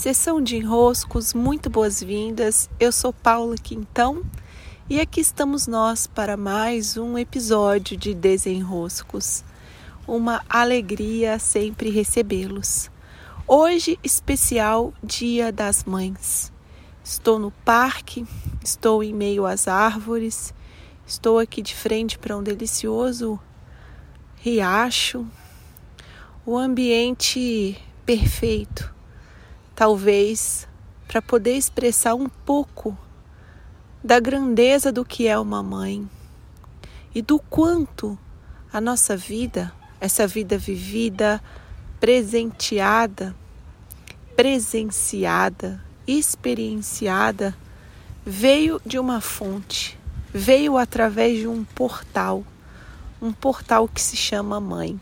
Sessão de enroscos, muito boas-vindas. Eu sou Paula Quintão e aqui estamos nós para mais um episódio de Desenroscos. Uma alegria sempre recebê-los. Hoje, especial Dia das Mães. Estou no parque, estou em meio às árvores, estou aqui de frente para um delicioso riacho. O ambiente perfeito talvez para poder expressar um pouco da grandeza do que é uma mãe e do quanto a nossa vida, essa vida vivida, presenteada, presenciada, experienciada, veio de uma fonte, veio através de um portal, um portal que se chama mãe.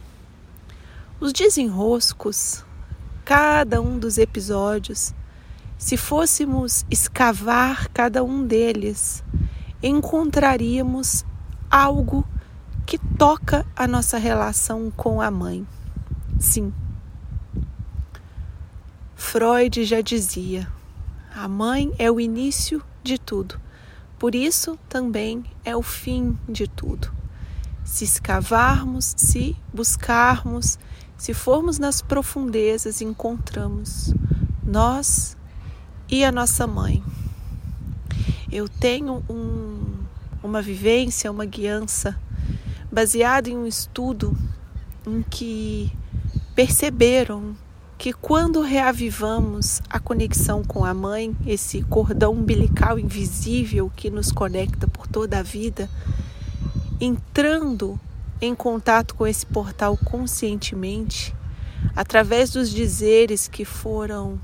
Os desenroscos cada um dos episódios, se fôssemos escavar cada um deles, encontraríamos algo que toca a nossa relação com a mãe. Sim. Freud já dizia: a mãe é o início de tudo, por isso também é o fim de tudo. Se escavarmos, se buscarmos, se formos nas profundezas, encontramos nós e a nossa mãe. Eu tenho um, uma vivência, uma guiança baseada em um estudo em que perceberam que quando reavivamos a conexão com a mãe, esse cordão umbilical invisível que nos conecta por toda a vida, entrando em contato com esse portal conscientemente, através dos dizeres que foram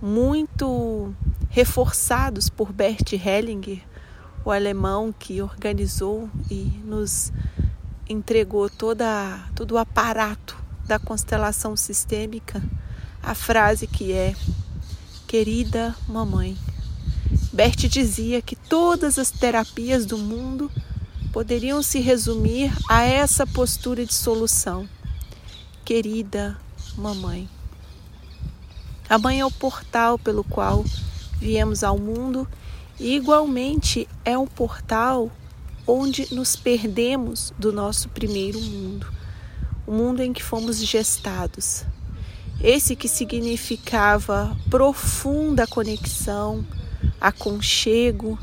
muito reforçados por Bert Hellinger, o alemão que organizou e nos entregou toda, todo o aparato da constelação sistêmica, a frase que é: Querida mamãe. Bert dizia que todas as terapias do mundo poderiam se resumir a essa postura de solução. Querida mamãe. A mãe é o portal pelo qual viemos ao mundo e, igualmente, é um portal onde nos perdemos do nosso primeiro mundo, o mundo em que fomos gestados. Esse que significava profunda conexão, aconchego,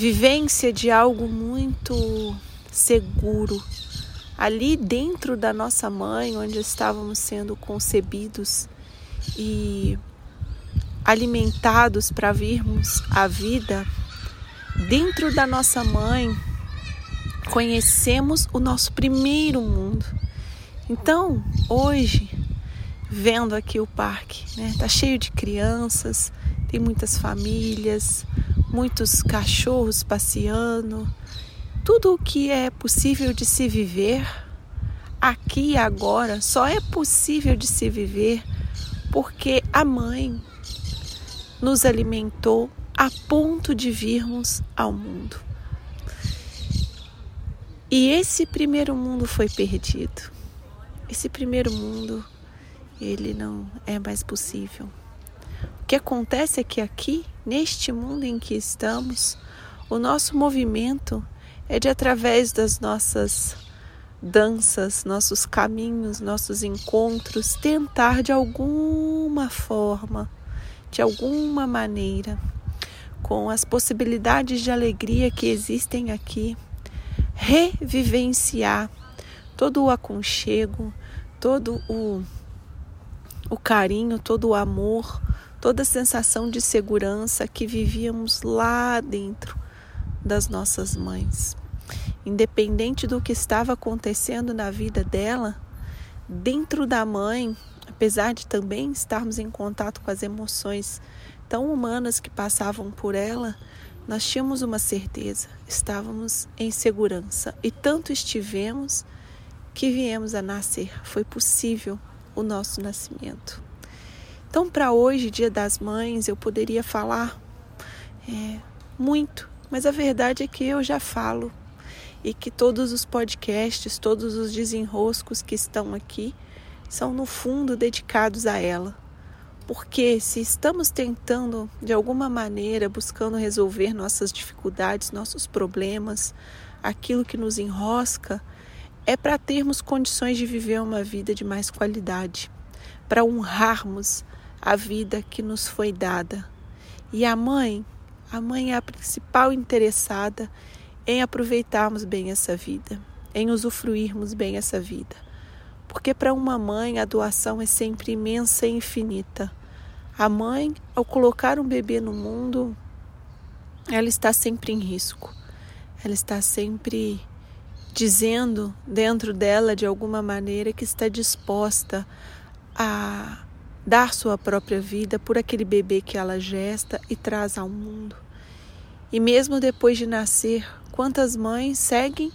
vivência de algo muito seguro. Ali dentro da nossa mãe, onde estávamos sendo concebidos e alimentados para virmos à vida, dentro da nossa mãe, conhecemos o nosso primeiro mundo. Então, hoje, vendo aqui o parque, né, tá cheio de crianças, tem muitas famílias, muitos cachorros passeando, tudo o que é possível de se viver aqui e agora só é possível de se viver porque a mãe nos alimentou a ponto de virmos ao mundo. E esse primeiro mundo foi perdido. Esse primeiro mundo, ele não é mais possível. O que acontece é que aqui, neste mundo em que estamos, o nosso movimento é de através das nossas danças, nossos caminhos, nossos encontros, tentar de alguma forma, de alguma maneira, com as possibilidades de alegria que existem aqui, revivenciar todo o aconchego, todo o, o carinho, todo o amor, toda a sensação de segurança que vivíamos lá dentro das nossas mães. Independente do que estava acontecendo na vida dela, dentro da mãe, apesar de também estarmos em contato com as emoções tão humanas que passavam por ela, nós tínhamos uma certeza, estávamos em segurança e tanto estivemos que viemos a nascer. Foi possível o nosso nascimento. Então, para hoje, Dia das Mães, eu poderia falar é, muito, mas a verdade é que eu já falo e que todos os podcasts, todos os desenroscos que estão aqui são, no fundo, dedicados a ela, Porque se estamos tentando, de alguma maneira, buscando resolver nossas dificuldades, nossos problemas, aquilo que nos enrosca, é para termos condições de viver uma vida de mais qualidade, para honrarmos a vida que nos foi dada. E a mãe, a mãe é a principal interessada em aproveitarmos bem essa vida, em usufruirmos bem essa vida. Porque para uma mãe a doação é sempre imensa e infinita. A mãe, ao colocar um bebê no mundo, ela está sempre em risco. Ela está sempre dizendo dentro dela, de alguma maneira, que está disposta a dar sua própria vida por aquele bebê que ela gesta e traz ao mundo. E mesmo depois de nascer, quantas mães seguem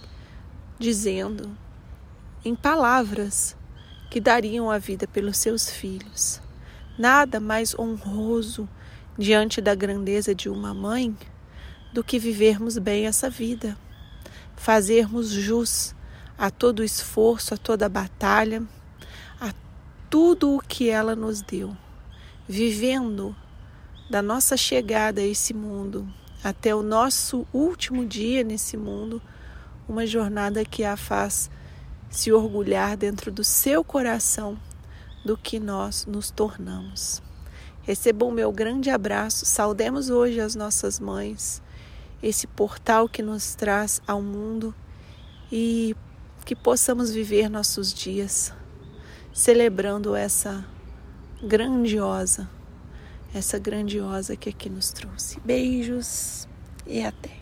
dizendo, em palavras, que dariam a vida pelos seus filhos. Nada mais honroso diante da grandeza de uma mãe do que vivermos bem essa vida, fazermos jus a todo esforço, a toda batalha, tudo o que ela nos deu, vivendo da nossa chegada a esse mundo até o nosso último dia nesse mundo, uma jornada que a faz se orgulhar dentro do seu coração do que nós nos tornamos. Recebam meu grande abraço, saudemos hoje as nossas mães, esse portal que nos traz ao mundo e que possamos viver nossos dias celebrando essa grandiosa, essa grandiosa que aqui nos trouxe. Beijos e até.